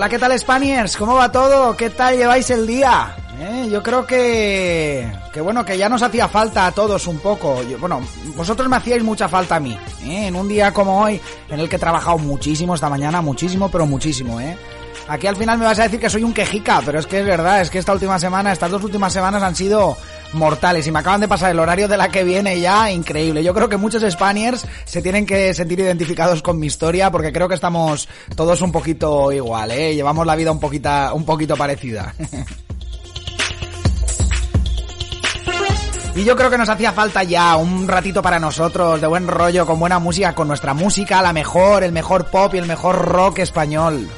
Hola, ¿qué tal Spaniards? ¿Cómo va todo? ¿Qué tal lleváis el día? ¿Eh? Yo creo que, que bueno, que ya nos hacía falta a todos un poco. Bueno, vosotros me hacíais mucha falta a mí. ¿eh? En un día como hoy, en el que he trabajado muchísimo esta mañana, muchísimo, pero muchísimo, ¿eh? Aquí al final me vas a decir que soy un quejica, pero es que es verdad, es que esta última semana, estas dos últimas semanas han sido mortales y me acaban de pasar el horario de la que viene ya increíble. Yo creo que muchos Spaniards se tienen que sentir identificados con mi historia porque creo que estamos todos un poquito igual, ¿eh? Llevamos la vida un poquito, un poquito parecida. Y yo creo que nos hacía falta ya un ratito para nosotros, de buen rollo, con buena música, con nuestra música, la mejor, el mejor pop y el mejor rock español.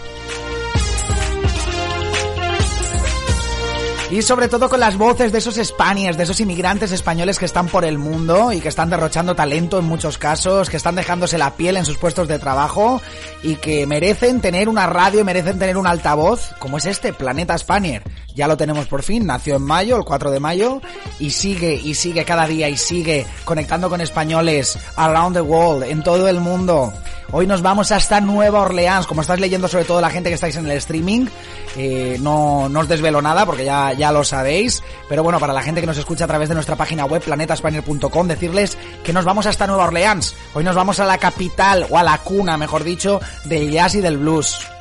Y sobre todo con las voces de esos Spaniards, de esos inmigrantes españoles que están por el mundo y que están derrochando talento en muchos casos, que están dejándose la piel en sus puestos de trabajo y que merecen tener una radio, merecen tener un altavoz, como es este, Planeta Spaniard. Ya lo tenemos por fin, nació en mayo, el 4 de mayo, y sigue y sigue cada día y sigue conectando con españoles around the world, en todo el mundo. Hoy nos vamos hasta Nueva Orleans, como estás leyendo sobre todo la gente que estáis en el streaming, eh, no, no os desvelo nada porque ya, ya lo sabéis, pero bueno, para la gente que nos escucha a través de nuestra página web planetaspanier.com, decirles que nos vamos hasta Nueva Orleans. Hoy nos vamos a la capital, o a la cuna, mejor dicho, del jazz y del blues.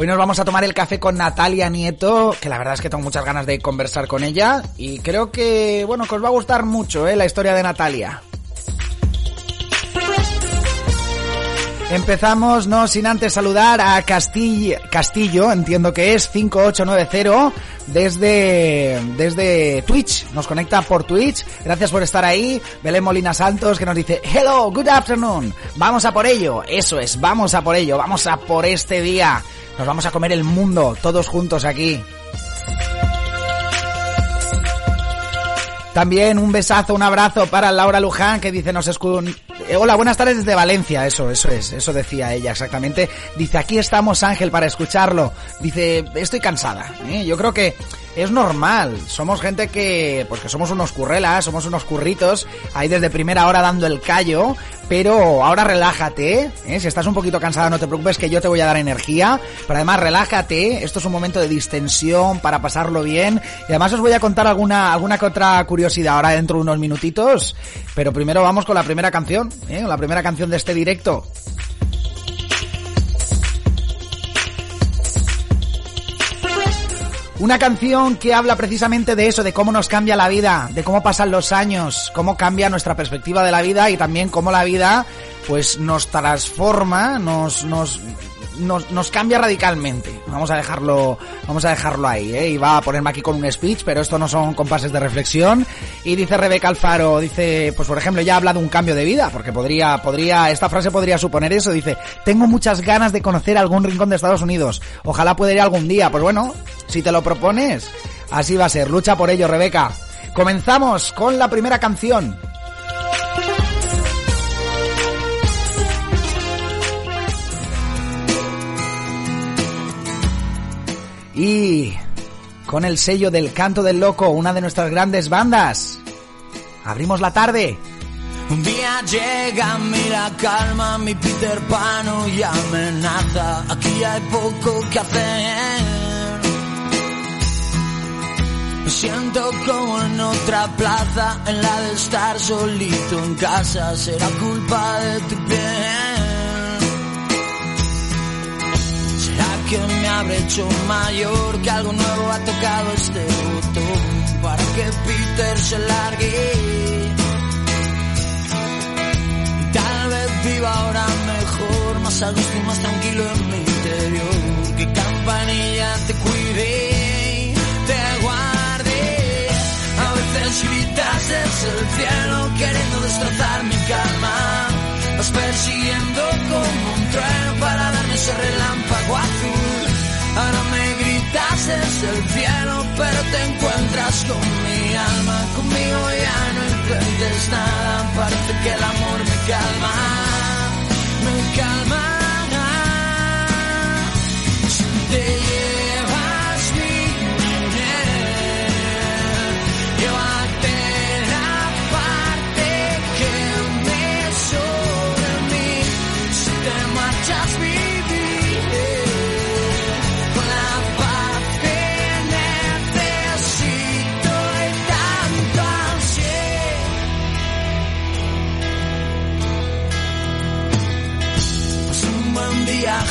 Hoy nos vamos a tomar el café con Natalia Nieto, que la verdad es que tengo muchas ganas de conversar con ella y creo que, bueno, que os va a gustar mucho, ¿eh? La historia de Natalia. Empezamos, no sin antes saludar a Castillo, Castillo, entiendo que es 5890, desde, desde Twitch. Nos conecta por Twitch. Gracias por estar ahí. Belén Molina Santos que nos dice, hello, good afternoon. Vamos a por ello. Eso es, vamos a por ello. Vamos a por este día. Nos vamos a comer el mundo, todos juntos aquí. También un besazo, un abrazo para Laura Luján que dice nos Hola, buenas tardes desde Valencia. Eso, eso es, eso decía ella exactamente. Dice aquí estamos Ángel para escucharlo. Dice estoy cansada. ¿eh? Yo creo que es normal. Somos gente que, pues que somos unos currelas, somos unos curritos, ahí desde primera hora dando el callo. Pero ahora relájate, ¿eh? si estás un poquito cansada no te preocupes que yo te voy a dar energía. Pero además relájate, esto es un momento de distensión para pasarlo bien. Y además os voy a contar alguna, alguna que otra curiosidad ahora dentro de unos minutitos. Pero primero vamos con la primera canción, ¿eh? la primera canción de este directo. Una canción que habla precisamente de eso, de cómo nos cambia la vida, de cómo pasan los años, cómo cambia nuestra perspectiva de la vida y también cómo la vida pues nos transforma, nos, nos, nos, cambia radicalmente. Vamos a dejarlo, vamos a dejarlo ahí, ¿eh? Iba a ponerme aquí con un speech, pero esto no son compases de reflexión. Y dice Rebeca Alfaro, dice, pues por ejemplo, ya habla de un cambio de vida, porque podría, podría, esta frase podría suponer eso. Dice, tengo muchas ganas de conocer algún rincón de Estados Unidos. Ojalá pueda ir algún día. Pues bueno, si te lo propones, así va a ser. Lucha por ello, Rebeca. Comenzamos con la primera canción. Y con el sello del Canto del Loco, una de nuestras grandes bandas, abrimos la tarde. Un día llega mi la calma, mi Peter Pan y amenaza. Aquí hay poco que hacer. siento como en otra plaza, en la de estar solito en casa, será culpa de tu piel. Que me habré hecho mayor, que algo nuevo ha tocado este botón para que Peter se largue? Tal vez viva ahora mejor, más a gusto y más tranquilo en mi interior, que campanilla te cuide te guarde. A veces gritas desde el cielo queriendo destrozar mi calma. Vas persiguiendo como un trueno para ese relámpago azul. Ahora me gritas desde el cielo, pero te encuentras con mi alma. Conmigo ya no intentes nada, parece que el amor me calma, me calma. Si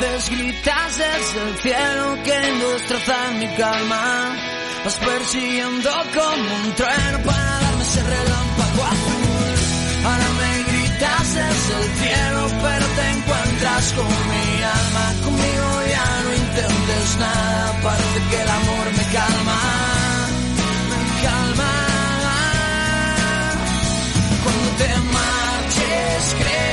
Veces gritas desde el cielo queriendo destrozar mi calma. Vas persiguiendo como un trueno para darme ese relámpago azul. Ahora me gritas desde el cielo, pero te encuentras con mi alma. Conmigo ya no intentes nada, parece que el amor me calma. Me calma. Cuando te marches creceré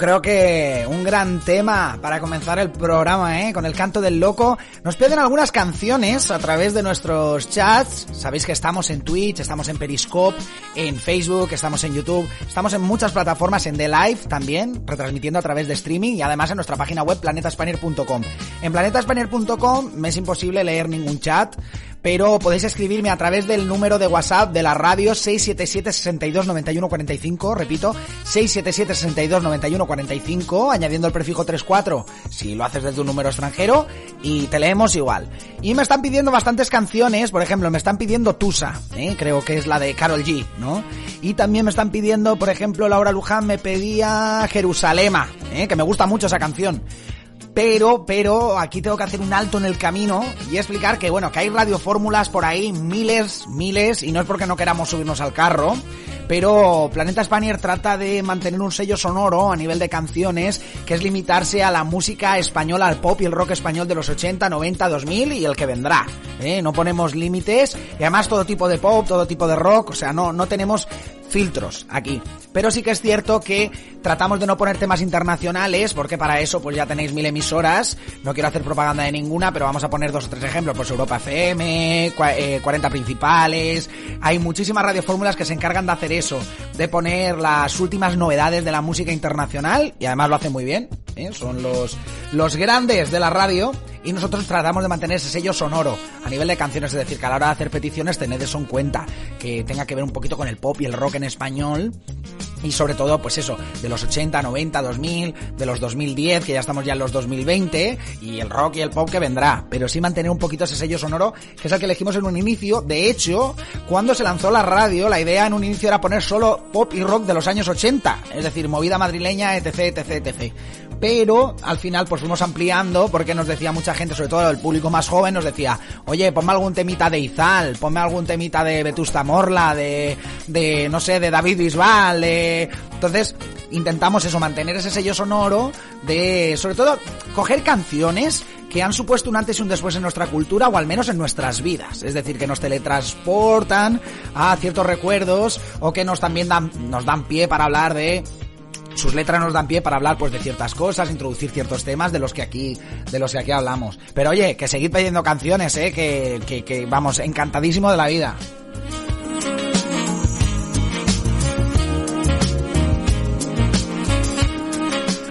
creo que un gran tema para comenzar el programa, ¿eh? Con el canto del loco. Nos piden algunas canciones a través de nuestros chats. Sabéis que estamos en Twitch, estamos en Periscope, en Facebook, estamos en YouTube, estamos en muchas plataformas, en The Live también, retransmitiendo a través de streaming y además en nuestra página web planetaspanier.com. En planetaspanier.com me es imposible leer ningún chat, pero podéis escribirme a través del número de WhatsApp de la radio 677 62 91 45, repito, 677 62 91 45, añadiendo el prefijo 34 si lo haces desde un número extranjero y te leemos igual. Y me están pidiendo bastantes canciones, por ejemplo, me están pidiendo Tusa, ¿eh? creo que es la de Carol G, ¿no? Y también me están pidiendo, por ejemplo, Laura Luján me pedía Jerusalema, ¿eh? que me gusta mucho esa canción. Pero, pero, aquí tengo que hacer un alto en el camino y explicar que, bueno, que hay radiofórmulas por ahí, miles, miles, y no es porque no queramos subirnos al carro, pero Planeta Spanier trata de mantener un sello sonoro a nivel de canciones que es limitarse a la música española, al pop y el rock español de los 80, 90, 2000 y el que vendrá. ¿eh? No ponemos límites y además todo tipo de pop, todo tipo de rock, o sea, no, no tenemos filtros aquí. Pero sí que es cierto que tratamos de no poner temas internacionales, porque para eso pues ya tenéis mil emisoras. No quiero hacer propaganda de ninguna, pero vamos a poner dos o tres ejemplos. Pues Europa FM, 40 eh, principales. Hay muchísimas radiofórmulas que se encargan de hacer eso, de poner las últimas novedades de la música internacional, y además lo hacen muy bien. ¿eh? Son los, los grandes de la radio y nosotros tratamos de mantener ese sello sonoro a nivel de canciones, es decir, que a la hora de hacer peticiones tened eso en cuenta, que tenga que ver un poquito con el pop y el rock en español y sobre todo, pues eso, de los 80, 90, 2000, de los 2010, que ya estamos ya en los 2020, y el rock y el pop que vendrá, pero sí mantener un poquito ese sello sonoro, que es el que elegimos en un inicio. De hecho, cuando se lanzó la radio, la idea en un inicio era poner solo pop y rock de los años 80, es decir, movida madrileña, etc, etc, etc pero al final pues fuimos ampliando porque nos decía mucha gente, sobre todo el público más joven, nos decía, oye, ponme algún temita de Izal, ponme algún temita de Vetusta Morla, de, de no sé, de David Bisbal, de... Entonces intentamos eso, mantener ese sello sonoro de, sobre todo, coger canciones que han supuesto un antes y un después en nuestra cultura o al menos en nuestras vidas. Es decir, que nos teletransportan a ciertos recuerdos o que nos también dan, nos dan pie para hablar de sus letras nos dan pie para hablar pues de ciertas cosas, introducir ciertos temas de los que aquí, de los que aquí hablamos. Pero oye, que seguid pidiendo canciones, eh, que, que, vamos, encantadísimo de la vida.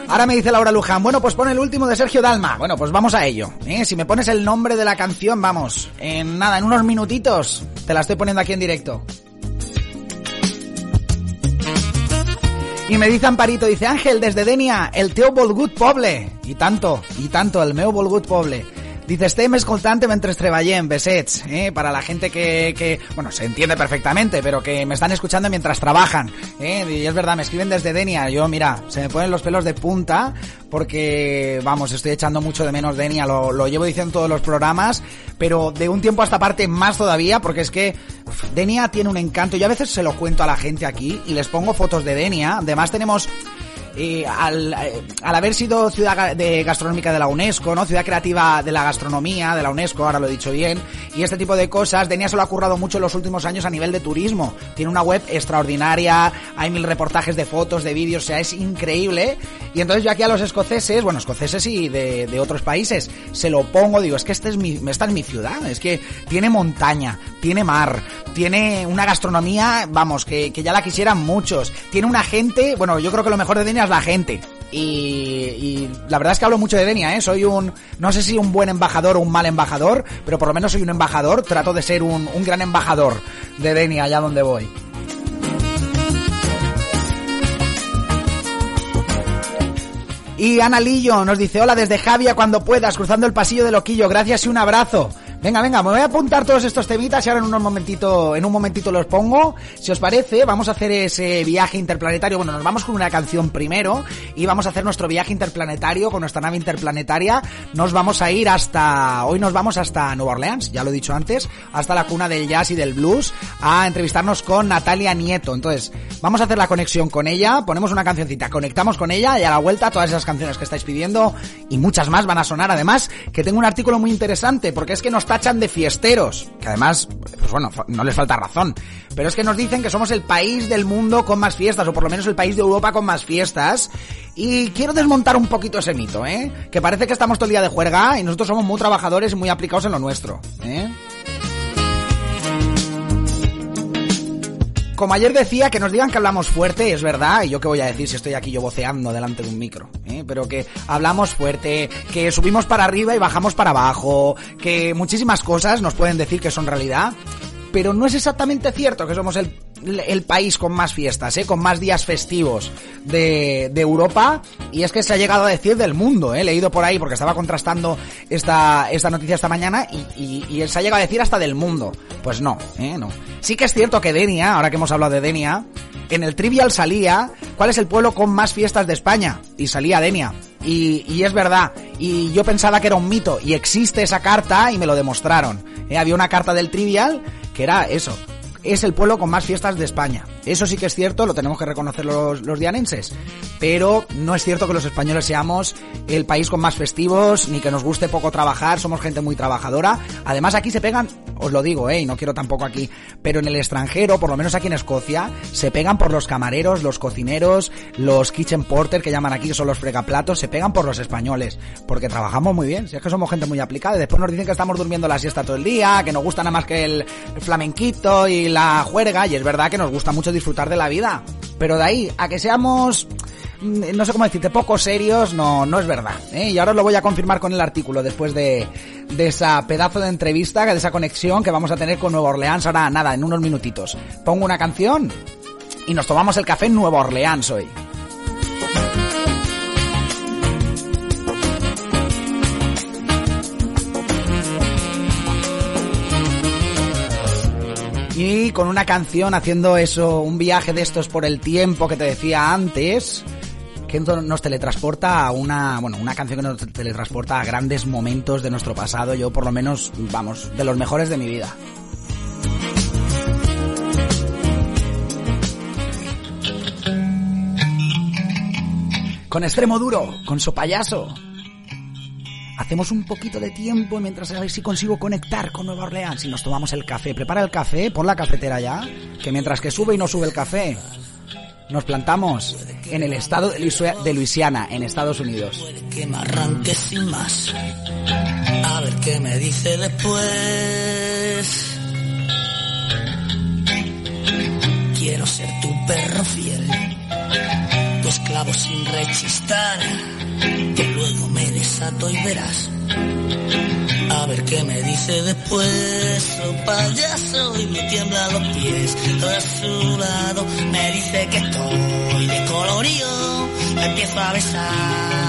Ahora me dice Laura Luján, bueno, pues pon el último de Sergio Dalma. Bueno, pues vamos a ello. ¿eh? Si me pones el nombre de la canción, vamos, en nada, en unos minutitos, te la estoy poniendo aquí en directo. Y me dice Amparito, dice Ángel, desde Denia, el teu volgut poble. Y tanto, y tanto, el meu volgut poble. Dice, estem escoltante mentre treballem, besets, eh, para la gente que, que, bueno, se entiende perfectamente, pero que me están escuchando mientras trabajan, eh, y es verdad, me escriben desde Denia, yo, mira, se me ponen los pelos de punta, porque, vamos, estoy echando mucho de menos Denia, lo, lo llevo diciendo en todos los programas, pero de un tiempo a esta parte más todavía, porque es que Denia tiene un encanto, yo a veces se lo cuento a la gente aquí, y les pongo fotos de Denia, además tenemos eh, al, al, haber sido ciudad de gastronómica de la UNESCO, ¿no? Ciudad creativa de la gastronomía de la UNESCO, ahora lo he dicho bien, y este tipo de cosas, Denia se lo ha currado mucho en los últimos años a nivel de turismo. Tiene una web extraordinaria, hay mil reportajes de fotos, de vídeos, o sea, es increíble. Y entonces yo aquí a los escoceses, bueno, escoceses y de, de otros países, se lo pongo, digo, es que este es mi, esta es mi ciudad, es que tiene montaña, tiene mar, tiene una gastronomía, vamos, que, que ya la quisieran muchos, tiene una gente, bueno, yo creo que lo mejor de Denia la gente. Y, y, la verdad es que hablo mucho de Denia, ¿eh? Soy un, no sé si un buen embajador o un mal embajador, pero por lo menos soy un embajador, trato de ser un, un gran embajador de Denia allá donde voy. Y Ana Lillo nos dice, hola desde Javia cuando puedas, cruzando el pasillo de Loquillo, gracias y un abrazo. Venga, venga, me voy a apuntar todos estos temitas y ahora en un momentito, en un momentito los pongo. Si os parece, vamos a hacer ese viaje interplanetario. Bueno, nos vamos con una canción primero y vamos a hacer nuestro viaje interplanetario con nuestra nave interplanetaria. Nos vamos a ir hasta, hoy nos vamos hasta Nueva Orleans, ya lo he dicho antes, hasta la cuna del jazz y del blues, a entrevistarnos con Natalia Nieto. Entonces, vamos a hacer la conexión con ella, ponemos una cancioncita, conectamos con ella y a la vuelta todas esas canciones que estáis pidiendo y muchas más van a sonar. Además, que tengo un artículo muy interesante porque es que nos tachan de fiesteros, que además, pues bueno, no les falta razón, pero es que nos dicen que somos el país del mundo con más fiestas, o por lo menos el país de Europa con más fiestas, y quiero desmontar un poquito ese mito, ¿eh? Que parece que estamos todo el día de juerga y nosotros somos muy trabajadores y muy aplicados en lo nuestro, ¿eh? Como ayer decía, que nos digan que hablamos fuerte, es verdad, y yo qué voy a decir si estoy aquí yo voceando delante de un micro, ¿eh? pero que hablamos fuerte, que subimos para arriba y bajamos para abajo, que muchísimas cosas nos pueden decir que son realidad, pero no es exactamente cierto que somos el, el país con más fiestas, ¿eh? con más días festivos de, de, Europa. Y es que se ha llegado a decir del mundo, ¿eh? leído por ahí porque estaba contrastando esta, esta noticia esta mañana y, y, y se ha llegado a decir hasta del mundo. Pues no, ¿eh? no. Sí que es cierto que Denia, ahora que hemos hablado de Denia, en el trivial salía cuál es el pueblo con más fiestas de España y salía Denia. Y, y, es verdad. Y yo pensaba que era un mito. Y existe esa carta y me lo demostraron. ¿Eh? Había una carta del Trivial que era eso. Es el pueblo con más fiestas de España. Eso sí que es cierto, lo tenemos que reconocer los, los dianenses. Pero no es cierto que los españoles seamos el país con más festivos, ni que nos guste poco trabajar, somos gente muy trabajadora. Además aquí se pegan, os lo digo, eh, y no quiero tampoco aquí, pero en el extranjero, por lo menos aquí en Escocia, se pegan por los camareros, los cocineros, los kitchen porter que llaman aquí, que son los fregaplatos, se pegan por los españoles, porque trabajamos muy bien, si es que somos gente muy aplicada, y después nos dicen que estamos durmiendo la siesta todo el día, que nos gusta nada más que el flamenquito y la juerga, y es verdad que nos gusta mucho disfrutar de la vida. Pero de ahí a que seamos mm, no sé cómo decirte, poco serios, no, no es verdad. ¿eh? Y ahora os lo voy a confirmar con el artículo después de, de esa pedazo de entrevista, de esa conexión que vamos a tener con Nueva Orleans ahora, nada, en unos minutitos. Pongo una canción y nos tomamos el café en Nueva Orleans hoy. Y con una canción haciendo eso, un viaje de estos por el tiempo que te decía antes, que nos teletransporta a una, bueno, una canción que nos teletransporta a grandes momentos de nuestro pasado, yo por lo menos, vamos, de los mejores de mi vida. Con extremo duro, con su payaso. Hacemos un poquito de tiempo mientras a ver si consigo conectar con Nueva Orleans y nos tomamos el café. Prepara el café, pon la cafetera ya, que mientras que sube y no sube el café, nos plantamos en el estado de Luisiana, en Estados Unidos. A ver qué me dice después. Quiero ser tu perro fiel, tu esclavo sin rechistar, desato y verás. A ver qué me dice después, payaso, y me tiembla los pies. A su lado me dice que estoy de colorío, me empiezo a besar.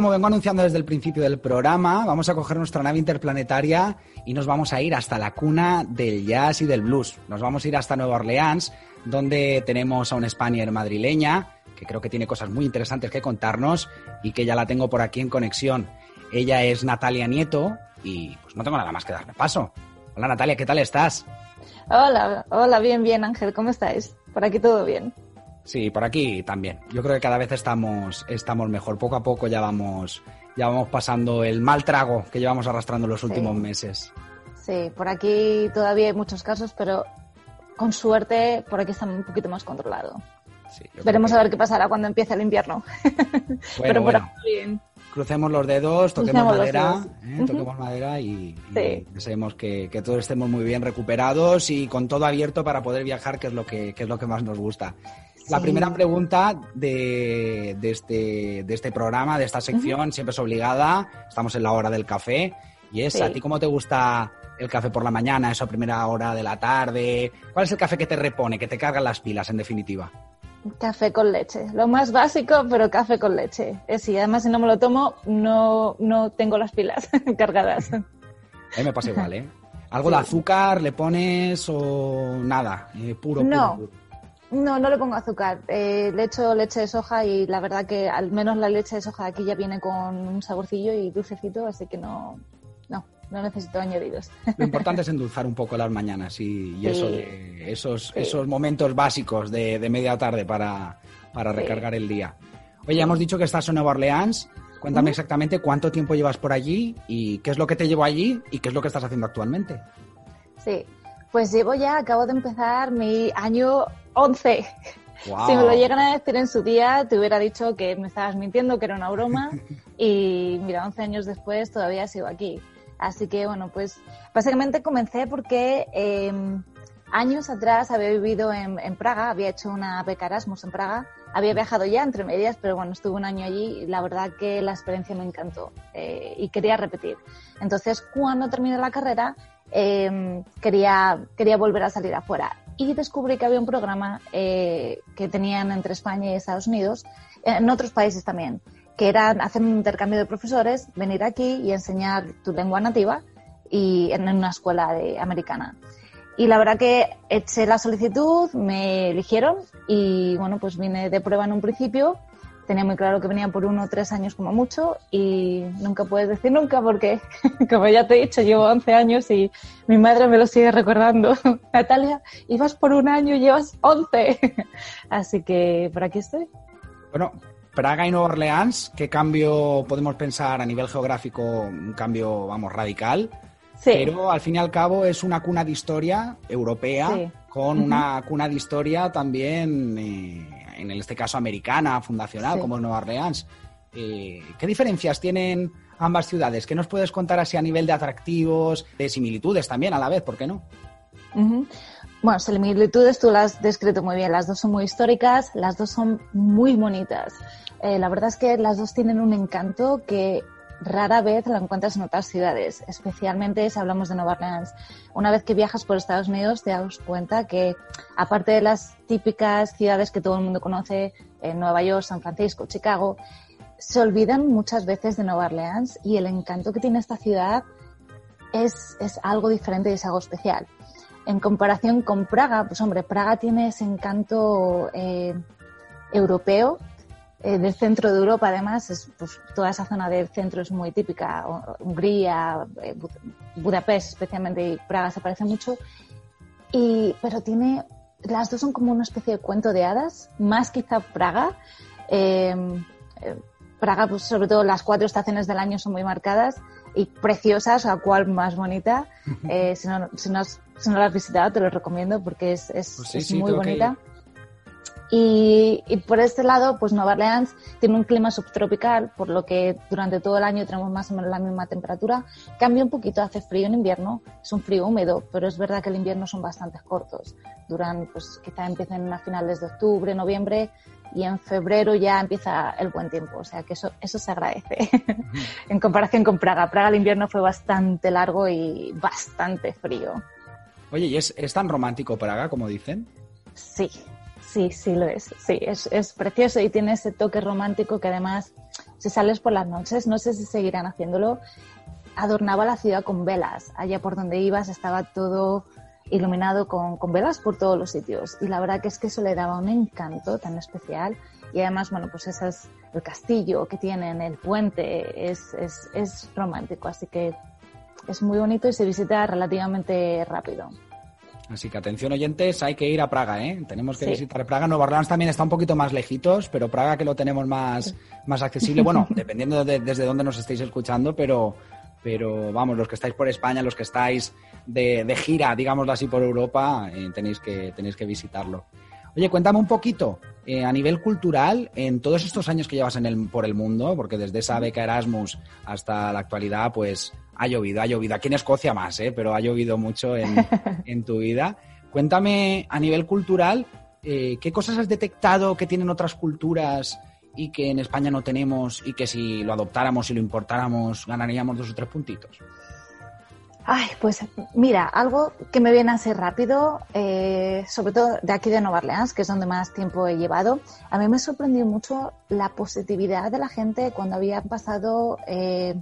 Como vengo anunciando desde el principio del programa, vamos a coger nuestra nave interplanetaria y nos vamos a ir hasta la cuna del jazz y del blues. Nos vamos a ir hasta Nueva Orleans, donde tenemos a una Spanier madrileña que creo que tiene cosas muy interesantes que contarnos y que ya la tengo por aquí en conexión. Ella es Natalia Nieto y pues no tengo nada más que darle paso. Hola Natalia, ¿qué tal estás? Hola, hola, bien, bien Ángel, ¿cómo estáis? Por aquí todo bien. Sí, por aquí también. Yo creo que cada vez estamos, estamos mejor. Poco a poco ya vamos, ya vamos pasando el mal trago que llevamos arrastrando los últimos meses. Sí, por aquí todavía hay muchos casos, pero con suerte por aquí está un poquito más controlado. Veremos a ver qué pasará cuando empiece el invierno. pero por aquí bien. Crucemos los dedos, toquemos madera, ¿eh? toquemos madera y, deseemos que, que, todos estemos muy bien recuperados y con todo abierto para poder viajar, que es lo que, que es lo que más nos gusta. La primera pregunta de, este, de este programa, de esta sección, siempre es obligada. Estamos en la hora del café. Y es, ¿a ti cómo te gusta el café por la mañana, esa primera hora de la tarde? ¿Cuál es el café que te repone, que te carga las pilas, en definitiva? Café con leche. Lo más básico, pero café con leche. Es y además si no me lo tomo, no, no tengo las pilas cargadas. A mí me pasa igual, ¿eh? ¿Algo de azúcar le pones o nada? Eh, puro, no. puro. No, no le pongo azúcar. Eh, le echo leche de soja y la verdad que al menos la leche de soja aquí ya viene con un saborcillo y dulcecito, así que no, no, no necesito añadidos. Lo importante es endulzar un poco las mañanas y, eso esos, esos momentos básicos de, media tarde para, recargar el día. Oye, hemos dicho que estás en Nueva Orleans. Cuéntame exactamente cuánto tiempo llevas por allí y qué es lo que te llevó allí y qué es lo que estás haciendo actualmente. Sí, pues llevo ya, acabo de empezar mi año 11. Si me lo llegan a decir en su día, te hubiera dicho que me estabas mintiendo, que era una broma. y mira, 11 años después todavía sigo aquí. Así que bueno, pues básicamente comencé porque em, años atrás había vivido en, Praga, había hecho una beca Erasmus en Praga, había viajado ya entre medias, pero bueno, estuve un año allí y la verdad que la experiencia me encantó eh, y quería repetir. Entonces, cuando terminé la carrera, em, quería, quería volver a salir afuera y descubrí que había un programa eh, que tenían entre España y Estados Unidos, en otros países también, que era hacer un intercambio de profesores, venir aquí y enseñar tu lengua nativa y en una escuela de, americana. Y la verdad que eché la solicitud, me eligieron y bueno, pues vine de prueba en un principio tenía muy claro que venía por uno o tres años como mucho y nunca puedes decir nunca porque, como ya te he dicho, llevo 11 años y mi madre me lo sigue recordando. Natalia, ibas por un año y llevas 11. Así que por aquí estoy. Bueno, Praga y Nueva Orleans, ¿qué cambio podemos pensar a nivel geográfico? Un cambio, vamos, radical. Sí. Pero al fin y al cabo es una cuna de historia europea con una cuna de historia también eh, en este caso americana, fundacional, como Nueva Orleans. Eh, ¿Qué diferencias tienen ambas ciudades? ¿Qué nos puedes contar así a nivel de atractivos, de similitudes también a la vez? ¿Por qué no? Bueno, similitudes tú las has descrito muy bien. Las dos son muy históricas, las dos son muy bonitas. Eh, la verdad es que las dos tienen un encanto que rara vez lo encuentras en otras ciudades, especialmente si hablamos de Nueva Orleans. Una vez que viajas por Estados Unidos te das cuenta que, aparte de las típicas ciudades que todo el mundo conoce, en Nueva York, San Francisco, Chicago, se olvidan muchas veces de Nueva Orleans y el encanto que tiene esta ciudad es, es algo diferente y es algo especial. En comparación con Praga, pues hombre, Praga tiene ese encanto eh, europeo eh, del centro de Europa, además, es, pues, toda esa zona del centro es muy típica. Hungría, eh, Budapest especialmente y Praga se parece mucho. Y, pero tiene, las dos son como una especie de cuento de hadas, más quizá Praga. Em, eh, Praga, pues sobre todo las cuatro estaciones del año son muy marcadas y preciosas, a cual más bonita. si, no, si, no, si, no, la has visitado, te lo recomiendo porque es, es, pues muy bonita. Y, por este lado, pues Nueva Orleans tiene un clima subtropical, por lo que durante todo el año tenemos más o menos la misma temperatura. Cambia un poquito, hace frío en invierno, es un frío húmedo, pero es verdad que el invierno son bastante cortos. Duran, pues quizá empiecen a finales de octubre, noviembre, y en febrero ya empieza el buen tiempo, o sea que eso, eso se agradece en comparación con Praga. Praga el invierno fue bastante largo y bastante frío. Oye, ¿y es, es tan romántico Praga como dicen? Sí, Sí, sí lo es. Sí, es, es, precioso y tiene ese toque romántico que además si sales por las noches, no sé si seguirán haciéndolo, adornaba la ciudad con velas. Allá por donde ibas estaba todo iluminado con, con, velas por todos los sitios. Y la verdad que es que eso le daba un encanto tan especial. Y además, bueno, pues ese es el castillo que tienen, el puente, es, es, es romántico. Así que es muy bonito y se visita relativamente rápido. Así que atención oyentes, hay que ir a Praga, ¿eh? Tenemos que visitar Praga. Nueva Orleans también está un poquito más lejitos, pero Praga que lo tenemos más, más accesible. Bueno, dependiendo de, desde dónde nos estéis escuchando, pero, pero vamos, los que estáis por España, los que estáis de, de gira, digámoslo así, por Europa, eh, tenéis, que, tenéis que visitarlo. Oye, cuéntame un poquito, eh, a nivel cultural, en todos estos años que llevas en el, por el mundo, porque desde esa beca Erasmus hasta la actualidad, pues ha llovido, ha llovido. Aquí en Escocia más, ¿eh? pero ha llovido mucho en, en tu vida. Cuéntame a nivel cultural, eh, ¿qué cosas has detectado que tienen otras culturas y que en España no tenemos y que si lo adoptáramos y lo importáramos ganaríamos dos o tres puntitos? Ay, pues mira, algo que me viene a ser rápido, eh, sobre todo de aquí de Nueva Orleans, que es donde más tiempo he llevado, a mí me sorprendió mucho la positividad de la gente cuando había pasado eh,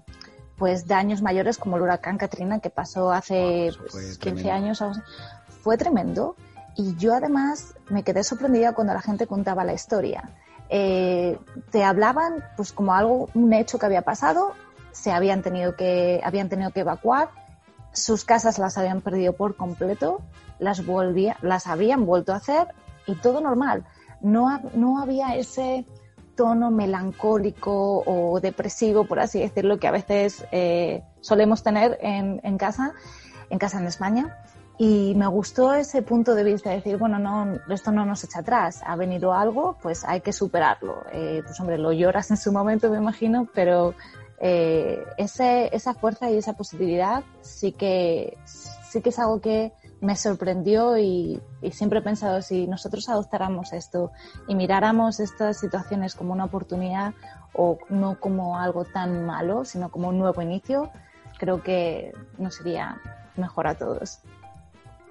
pues de años mayores como el huracán Katrina que pasó hace Wow, eso fue 15 tremendo. años. Fue tremendo y yo además me quedé sorprendida cuando la gente contaba la historia. Eh, te hablaban pues como algo, un hecho que había pasado, se habían tenido que, habían tenido que evacuar, sus casas las habían perdido por completo, las volvía, las habían vuelto a hacer y todo normal. No, no había ese tono melancólico o depresivo, por así decirlo, que a veces eh, solemos tener en, en casa, en casa en España. Y me gustó ese punto de vista de decir, bueno, no, esto no nos echa atrás, ha venido algo, pues hay que superarlo. Eh, pues hombre, lo lloras en su momento, me imagino, pero eh, ese, esa fuerza y esa positividad sí que, sí que es algo que me sorprendió y, y siempre he pensado, si nosotros adoptáramos esto y miráramos estas situaciones como una oportunidad o no como algo tan malo, sino como un nuevo inicio, creo que nos iría mejor a todos.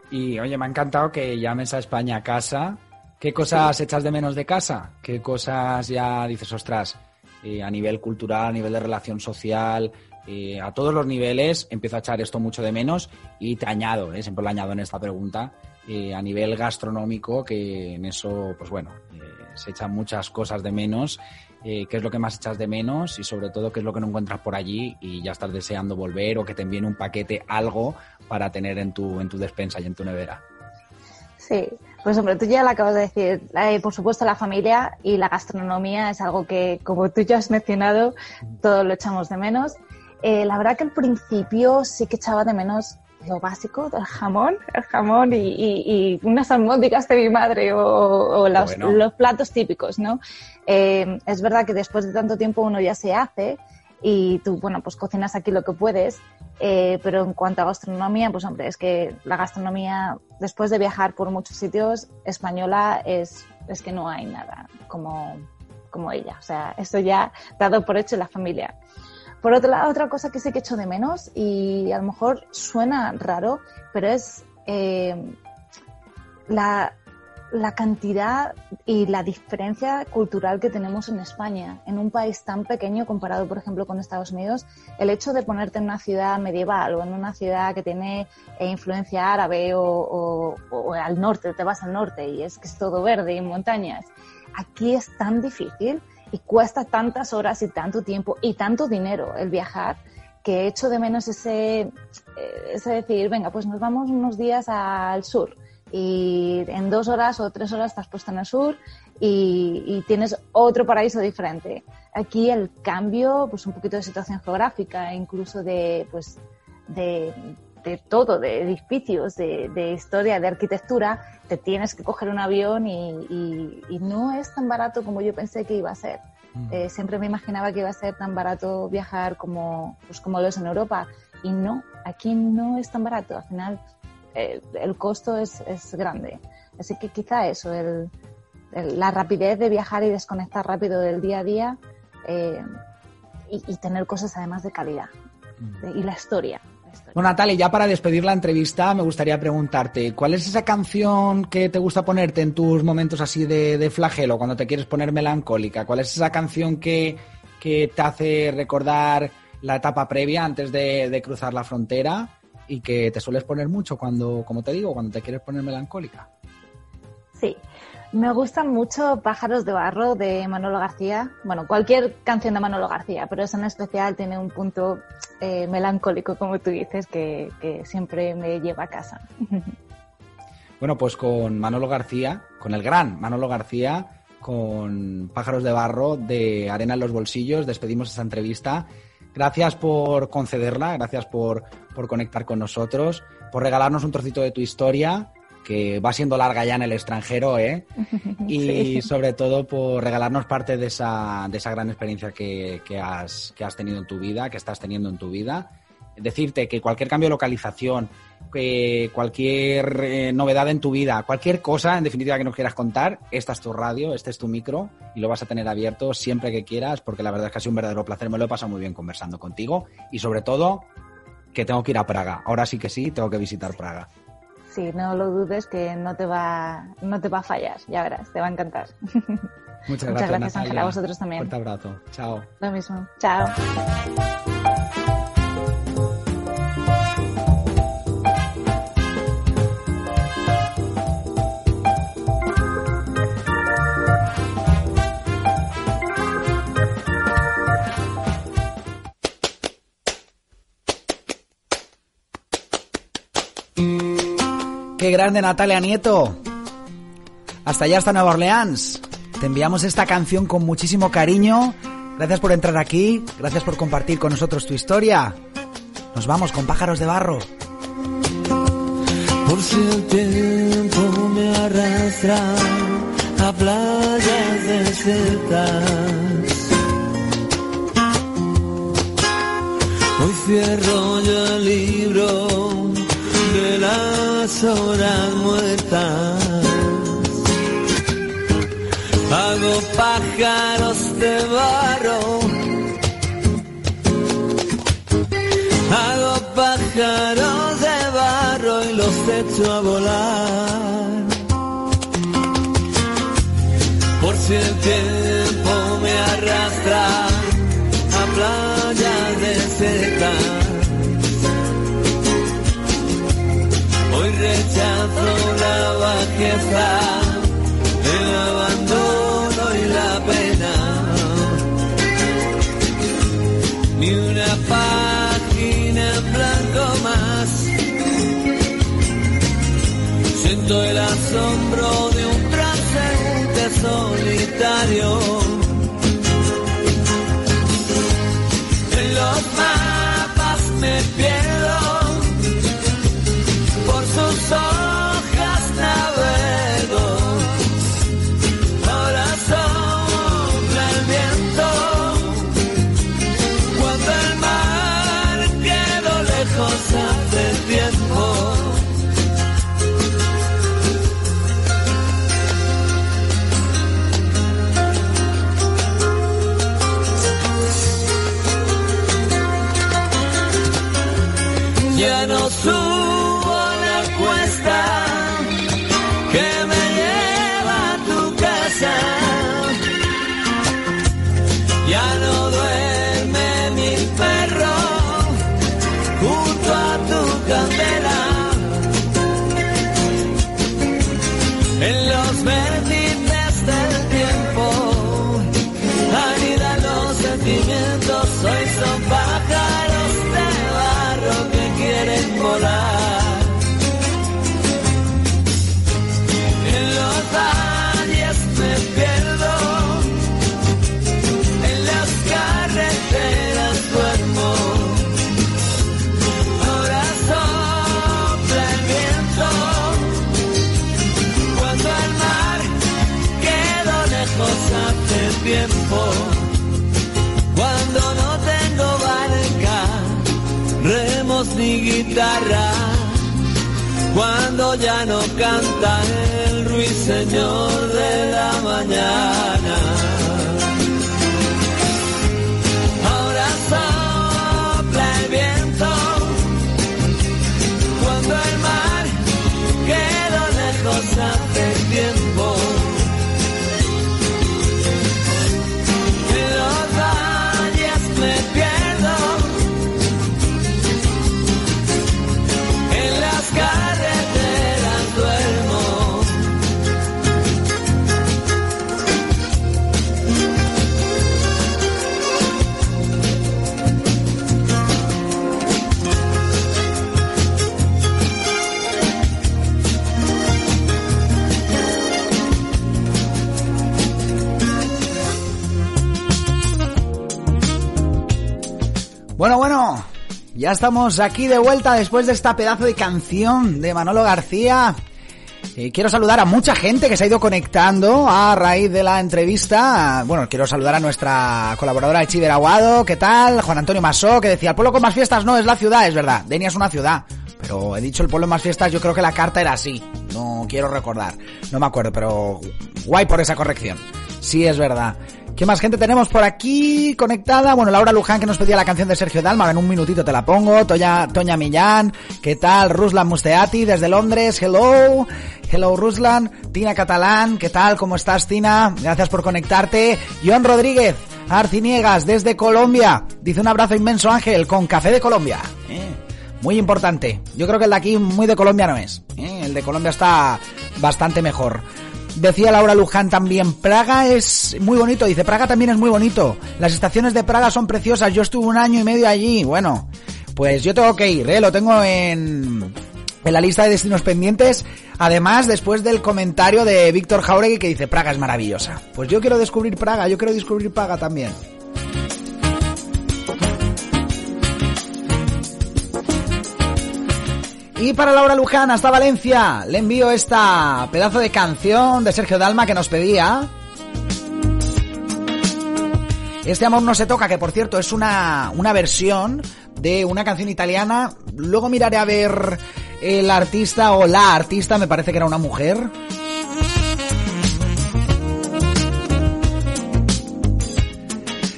Y oye, me ha encantado que llames a España casa. ¿Qué cosas echas de menos de casa? ¿Qué cosas ya dices, ostras, eh, a nivel cultural, a nivel de relación social, eh, a todos los niveles empiezo a echar esto mucho de menos y te añado, eh, siempre lo añado en esta pregunta, eh, a nivel gastronómico, que en eso, pues bueno, se echan muchas cosas de menos. ¿Qué es lo que más echas de menos? Y sobre todo, ¿qué es lo que no encuentras por allí y ya estás deseando volver o que te envíen un paquete, algo para tener en tu, en tu despensa y en tu nevera? Sí, pues hombre, tú ya lo acabas de decir. Eh, por supuesto, la familia y la gastronomía es algo que, como tú ya has mencionado, todos lo echamos de menos. Eh, la verdad que al principio sí que echaba de menos lo básico del jamón, el jamón y, y- y unas almóndigas de mi madre o, o los, Bueno. los platos típicos, ¿no? Eh, es verdad que después de tanto tiempo uno ya se hace y tú, bueno, pues cocinas aquí lo que puedes, eh, pero en cuanto a gastronomía, pues hombre, es que la gastronomía, después de viajar por muchos sitios, española es, es que no hay nada como, como ella. O sea, esto ya dado por hecho en la familia. Por otro lado, otra cosa que sí que echo de menos, y a lo mejor suena raro, pero es eh, la, la cantidad y la diferencia cultural que tenemos en España. En un país tan pequeño comparado, por ejemplo, con Estados Unidos, el hecho de ponerte en una ciudad medieval o en una ciudad que tiene eh, influencia árabe o, al norte, te vas al norte y es que es todo verde y montañas. Aquí es tan difícil y cuesta tantas horas y tanto tiempo y tanto dinero el viajar que echo de menos ese, eh, ese decir, venga, pues nos vamos unos días al sur y en dos horas o tres horas estás puesto en el sur y, y tienes otro paraíso diferente. Aquí el cambio, pues un poquito de situación geográfica, incluso de, pues, de, de todo, de edificios, de, de historia, de arquitectura, te tienes que coger un avión y, y- y no es tan barato como yo pensé que iba a ser. Eh, siempre me imaginaba que iba a ser tan barato viajar como, pues como lo es en Europa y no, aquí no es tan barato. Al final eh, el costo es, es grande. Así que quizá eso, el, el- la rapidez de viajar y desconectar rápido del día a día eh, y, y tener cosas además de calidad. De- y la historia. la historia. Bueno, Natalia, ya para despedir la entrevista, me gustaría preguntarte, ¿cuál es esa canción que te gusta ponerte en tus momentos así de, de flagelo, cuando te quieres poner melancólica? ¿Cuál es esa canción que, que te hace recordar la etapa previa antes de, de cruzar la frontera y que te sueles poner mucho cuando, como te digo, cuando te quieres poner melancólica. Sí, me gustan mucho Pájaros de Barro de Manolo García. Bueno, cualquier canción de Manolo García, pero esa en especial tiene un punto eh, melancólico, como tú dices, que, que siempre me lleva a casa. Bueno, pues con Manolo García, con el gran Manolo García, con Pájaros de Barro de Arena en los Bolsillos, despedimos esta entrevista. Gracias por concederla, gracias por, por conectar con nosotros, por regalarnos un trocito de tu historia, que va siendo larga ya en el extranjero, ¿eh? Y Sí. sobre todo por regalarnos parte de esa, de esa gran experiencia que, que has, que has tenido en tu vida, que estás teniendo en tu vida. Decirte que cualquier cambio de localización, que cualquier eh, novedad en tu vida, cualquier cosa, en definitiva, que nos quieras contar, esta es tu radio, este es tu micro y lo vas a tener abierto siempre que quieras, porque la verdad es que ha sido un verdadero placer. Me lo he pasado muy bien conversando contigo y sobre todo que tengo que ir a Praga. Ahora sí que sí, tengo que visitar Praga. Sí, no lo dudes que no te va, no te va a fallar, ya verás, te va a encantar. Muchas Muchas gracias, gracias, Natalia. Ángela, a vosotros también. Fuerte abrazo. Chao. Lo mismo. Chao. Qué grande Natalia Nieto. Hasta allá, hasta Nueva Orleans. Te enviamos esta canción con muchísimo cariño. Gracias por entrar aquí. Gracias por compartir con nosotros tu historia. Nos vamos con pájaros de barro. Por si el tiempo me arrastra a playas desiertas. Hoy cierro yo el libro de horas muertas. Hago pájaros de barro. Hago pájaros de barro y los echo a volar. Por si el tiempo me arrastra a playas desiertas. Bajeza, el abandono y la pena. Ni una página en blanco más. Siento el asombro de un transeúnte solitario. Cuando ya no canta el ruiseñor de la mañana. Bueno, bueno, ya estamos aquí de vuelta después de esta pedazo de canción de Manolo García. Eh, quiero saludar a mucha gente que se ha ido conectando a raíz de la entrevista. Bueno, quiero saludar a nuestra colaboradora Chiver Aguado, ¿qué tal? Juan Antonio Masó, que decía, el pueblo con más fiestas no es la ciudad, es verdad. Denia es una ciudad. Pero he dicho el pueblo con más fiestas, yo creo que la carta era así. No quiero recordar. No me acuerdo, pero guay por esa corrección. Sí, es verdad. ¿Qué más gente tenemos por aquí conectada? Bueno, Laura Luján que nos pedía la canción de Sergio Dalma, en un minutito te la pongo. Toña, Toña Millán, ¿qué tal? Ruslan Musteati desde Londres, hello. Hello Ruslan. Tina Catalán, ¿qué tal? ¿Cómo estás Tina? Gracias por conectarte. Joan Rodríguez, Arciniegas desde Colombia. Dice un abrazo inmenso Ángel con Café de Colombia. Eh, muy importante. Yo creo que el de aquí muy de Colombia no es. Eh, el de Colombia está bastante mejor. Decía Laura Luján también, Praga es muy bonito, dice, Praga también es muy bonito. Las estaciones de Praga son preciosas, yo estuve un año y medio allí. Bueno, pues yo tengo que ir, ¿eh? lo tengo en, en la lista de destinos pendientes. Además, después del comentario de Víctor Jauregui que dice, Praga es maravillosa. Pues yo quiero descubrir Praga, yo quiero descubrir Praga también. Y para Laura Luján, hasta Valencia, le envío esta pedazo de canción de Sergio Dalma que nos pedía. Este amor no se toca, que por cierto es una, una versión de una canción italiana. Luego miraré a ver el artista o la artista, me parece que era una mujer.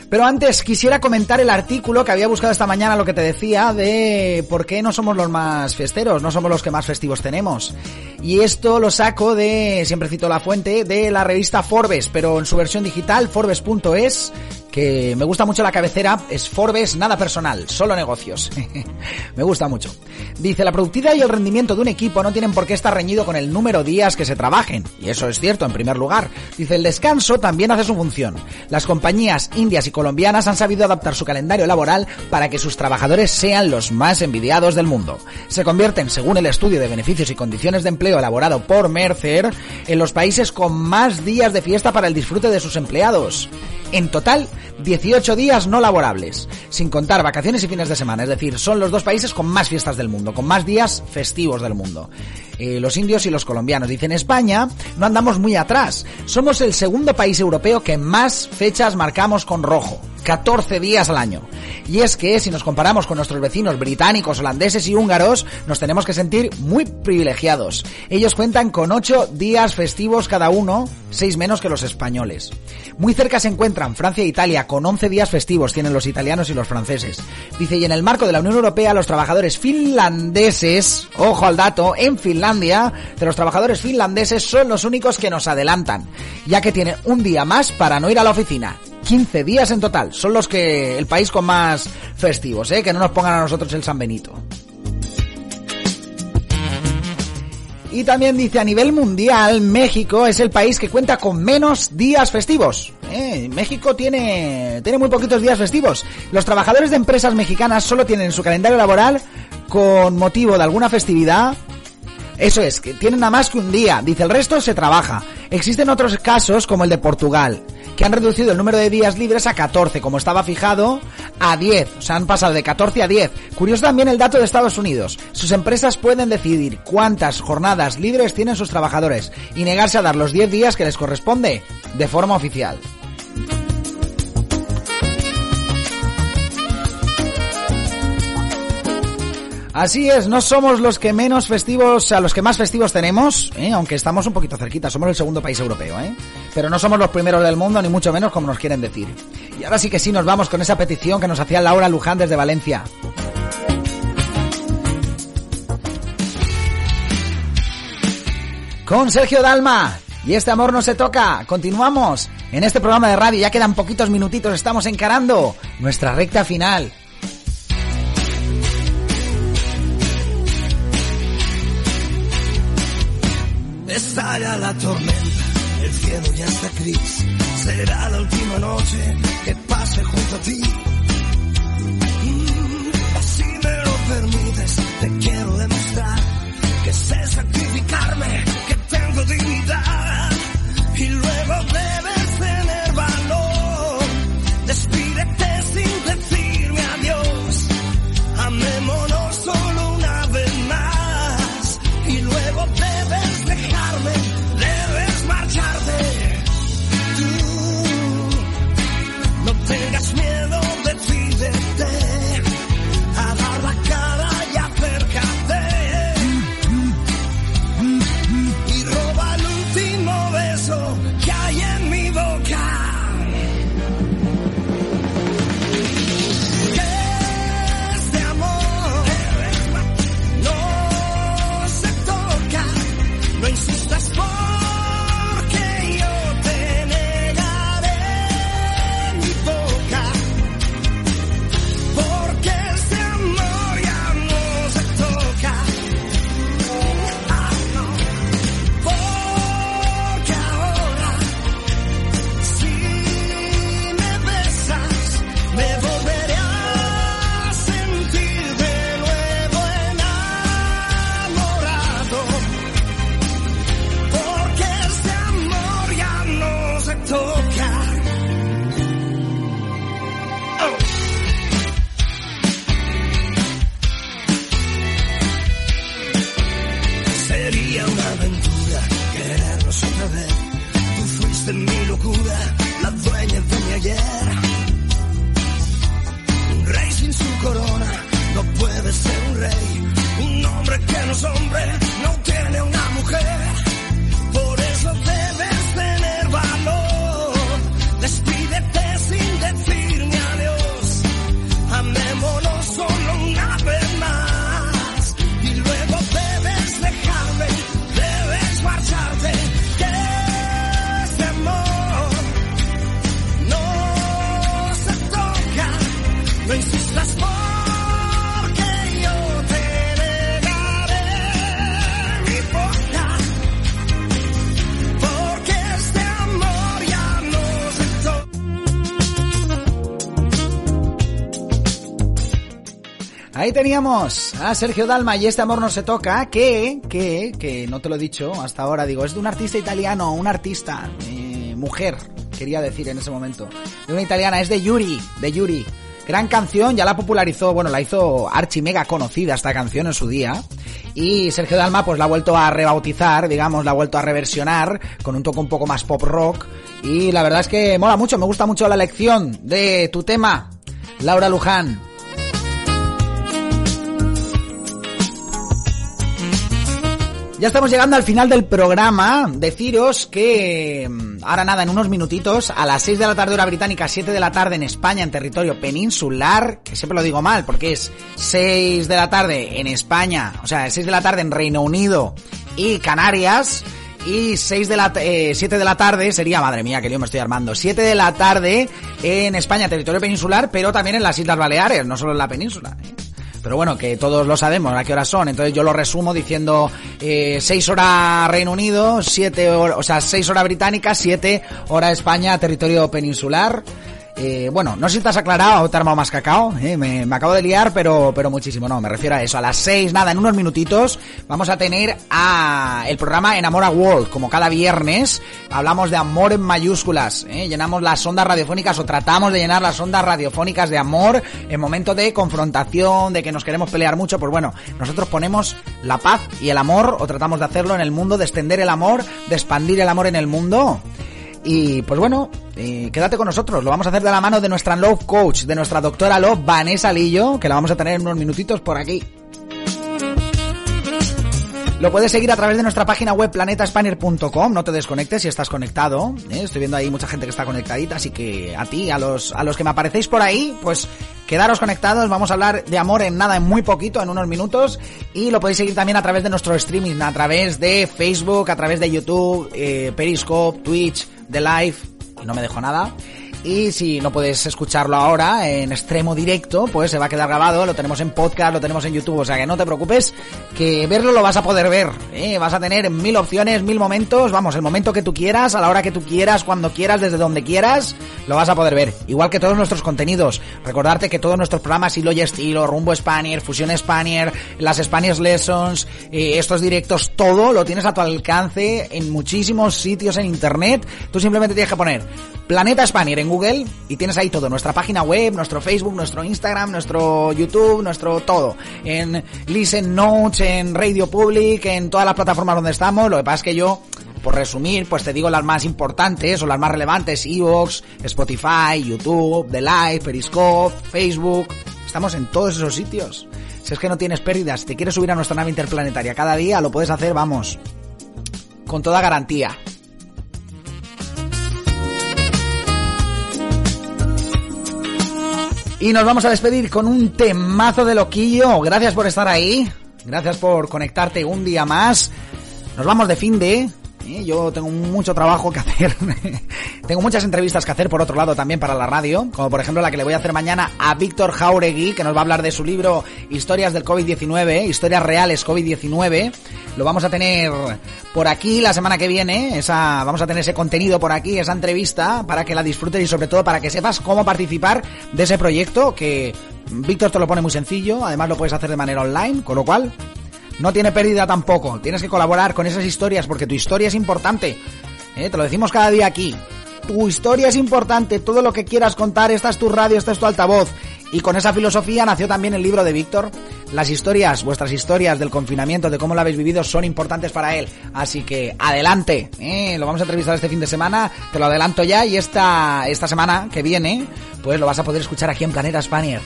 Pero antes quisiera comentar el artículo que había buscado esta mañana, lo que te decía, de por qué no somos los más festeros, no somos los que más festivos tenemos. Y esto lo saco de, siempre cito la fuente, de la revista Forbes, pero en su versión digital, forbes.es, que me gusta mucho la cabecera, es Forbes, nada personal, solo negocios. me gusta mucho. Dice, la productividad y el rendimiento de un equipo no tienen por qué estar reñido con el número de días que se trabajen. Y eso es cierto, en primer lugar. Dice, el descanso también hace su función. Las compañías indias y colombianas han sabido adaptar su calendario laboral para que sus trabajadores sean los más envidiados del mundo. Se convierten, según el estudio de beneficios y condiciones de empleo elaborado por Mercer, en los países con más días de fiesta para el disfrute de sus empleados. En total, 18 días no laborables, sin contar vacaciones y fines de semana. Es decir, son los dos países con más fiestas del mundo, con más días festivos del mundo. Eh, los indios y los colombianos. Dicen, España no andamos muy atrás. Somos el segundo país europeo que más fechas marcamos con rojo. 14 días al año. Y es que si nos comparamos con nuestros vecinos británicos, holandeses y húngaros, nos tenemos que sentir muy privilegiados. Ellos cuentan con 8 días festivos cada uno, 6 menos que los españoles. Muy cerca se encuentran Francia e Italia, con 11 días festivos tienen los italianos y los franceses. Dice, y en el marco de la Unión Europea, los trabajadores finlandeses, ojo al dato, en Finlandia, de los trabajadores finlandeses son los únicos que nos adelantan, ya que tienen un día más para no ir a la oficina. 15 días en total. Son los que el país con más festivos, ¿eh? Que no nos pongan a nosotros el San Benito. Y también dice a nivel mundial, México es el país que cuenta con menos días festivos. ¿eh? México tiene, tiene muy poquitos días festivos. Los trabajadores de empresas mexicanas solo tienen su calendario laboral con motivo de alguna festividad. Eso es, que tienen nada más que un día. Dice, el resto se trabaja. Existen otros casos como el de Portugal, que han reducido el número de días libres a 14, como estaba fijado, a 10. O sea, han pasado de 14 a 10. Curioso también el dato de Estados Unidos. Sus empresas pueden decidir cuántas jornadas libres tienen sus trabajadores y negarse a dar los 10 días que les corresponde de forma oficial. Así es, no somos los que menos festivos, a los que más festivos tenemos, ¿eh? aunque estamos un poquito cerquita, somos el segundo país europeo, ¿eh? pero no somos los primeros del mundo, ni mucho menos como nos quieren decir. Y ahora sí que sí nos vamos con esa petición que nos hacía Laura Luján desde Valencia. Con Sergio Dalma. Y este amor no se toca. Continuamos en este programa de radio. Ya quedan poquitos minutitos. Estamos encarando nuestra recta final. Estalla la tormenta, el cielo ya está gris. Será la última noche que pase junto a ti. Mm, si me lo permites, te quiero demostrar que sé sacrificarme, Ahí teníamos a Sergio Dalma y este amor no se toca, que, que, que no te lo he dicho hasta ahora, digo, es de un artista italiano, un artista, eh, mujer, quería decir en ese momento, de una italiana, es de Yuri, de Yuri. Gran canción, ya la popularizó, bueno, la hizo archi mega conocida esta canción en su día. Y Sergio Dalma pues la ha vuelto a rebautizar, digamos, la ha vuelto a reversionar con un toque un poco más pop rock. Y la verdad es que mola mucho, me gusta mucho la elección de tu tema, Laura Luján. Ya estamos llegando al final del programa. Deciros que mm, ahora nada, en unos minutitos, a las 6 de la tarde hora británica, 7 de la tarde en España, en territorio peninsular, que siempre lo digo mal, porque es 6 de la tarde en España, o sea, 6 de la tarde en Reino Unido y Canarias, y 6 de la, eh, 7 de la tarde sería, madre mía, que lío me estoy armando, 7 de la tarde en España, territorio peninsular, pero también en las Islas Baleares, no solo en la península. ¿eh? Pero bueno, que todos lo sabemos a qué horas son. Entonces yo lo resumo diciendo eh, 6 horas Reino Unido, 7 horas, o sea, 6 horas británicas, 7 horas España, territorio peninsular. Eh, bueno, no sé si te has aclarado o te armado más cacao, eh, me, me, acabo de liar, pero, pero muchísimo, no, me refiero a eso. A las 6, nada, en unos minutitos vamos a tener a el programa Enamora World, como cada viernes, hablamos de amor en mayúsculas, eh, llenamos las ondas radiofónicas o tratamos de llenar las ondas radiofónicas de amor en momento de confrontación, de que nos queremos pelear mucho, pues bueno, nosotros ponemos la paz y el amor, o tratamos de hacerlo en el mundo, de extender el amor, de expandir el amor en el mundo. Y pues bueno, eh, quédate con nosotros, lo vamos a hacer de la mano de nuestra Love Coach, de nuestra doctora Love, Vanessa Lillo, que la vamos a tener en unos minutitos por aquí. Lo puedes seguir a través de nuestra página web planetaspanier.com, no te desconectes si estás conectado. ¿eh? Estoy viendo ahí mucha gente que está conectadita, así que a ti, a los, a los que me aparecéis por ahí, pues quedaros conectados, vamos a hablar de amor en nada, en muy poquito, en unos minutos, y lo podéis seguir también a través de nuestro streaming, a través de Facebook, a través de YouTube, eh, Periscope, Twitch, The Live, no me dejo nada. Y si no puedes escucharlo ahora en extremo directo, pues se va a quedar grabado, lo tenemos en podcast, lo tenemos en YouTube, o sea que no te preocupes, que verlo lo vas a poder ver, ¿eh? vas a tener mil opciones, mil momentos, vamos, el momento que tú quieras, a la hora que tú quieras, cuando quieras, desde donde quieras, lo vas a poder ver. Igual que todos nuestros contenidos, recordarte que todos nuestros programas, Hilo y Estilo, Rumbo Spanier, Fusión Spanier, las Spanish Lessons, eh, estos directos, todo lo tienes a tu alcance en muchísimos sitios en internet, tú simplemente tienes que poner Planeta Spanier en Google y tienes ahí todo, nuestra página web, nuestro Facebook, nuestro Instagram, nuestro YouTube, nuestro todo. En Listen Notes, en Radio Public, en todas las plataformas donde estamos. Lo que pasa es que yo por resumir, pues te digo las más importantes o las más relevantes, Evox, Spotify, YouTube, The Live, Periscope, Facebook. Estamos en todos esos sitios. Si es que no tienes pérdidas, si te quieres subir a nuestra nave interplanetaria cada día, lo puedes hacer, vamos, con toda garantía. Y nos vamos a despedir con un temazo de loquillo. Gracias por estar ahí. Gracias por conectarte un día más. Nos vamos de fin de... ¿eh? Yo tengo mucho trabajo que hacer. tengo muchas entrevistas que hacer por otro lado también para la radio, como por ejemplo la que le voy a hacer mañana a Víctor Jauregui, que nos va a hablar de su libro Historias del COVID-19, Historias Reales COVID-19. Lo vamos a tener por aquí la semana que viene, esa vamos a tener ese contenido por aquí, esa entrevista para que la disfrutes y sobre todo para que sepas cómo participar de ese proyecto que Víctor te lo pone muy sencillo, además lo puedes hacer de manera online, con lo cual no tiene pérdida tampoco. Tienes que colaborar con esas historias porque tu historia es importante. ¿eh? Te lo decimos cada día aquí. Tu historia es importante, todo lo que quieras contar, esta es tu radio, esta es tu altavoz. Y con esa filosofía nació también el libro de Víctor. Las historias, vuestras historias del confinamiento, de cómo lo habéis vivido, son importantes para él. Así que adelante, ¿eh? lo vamos a entrevistar este fin de semana, te lo adelanto ya y esta, esta semana que viene, pues lo vas a poder escuchar aquí en Planeta Spanier.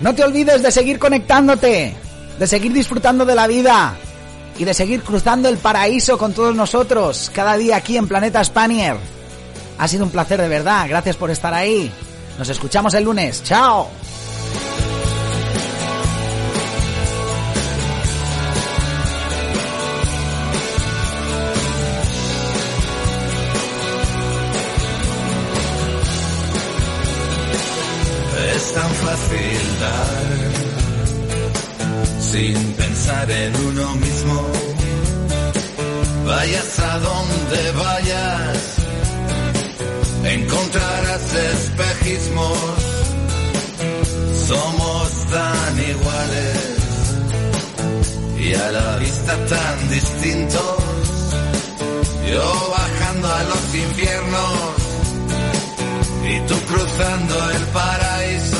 No te olvides de seguir conectándote, de seguir disfrutando de la vida y de seguir cruzando el paraíso con todos nosotros cada día aquí en Planeta Spanier. Ha sido un placer de verdad, gracias por estar ahí. Nos escuchamos el lunes, chao. Sin pensar en uno mismo. Vayas a donde vayas, encontrarás espejismos. Somos tan iguales y a la vista tan distintos. Yo bajando a los infiernos y tú cruzando el paraíso.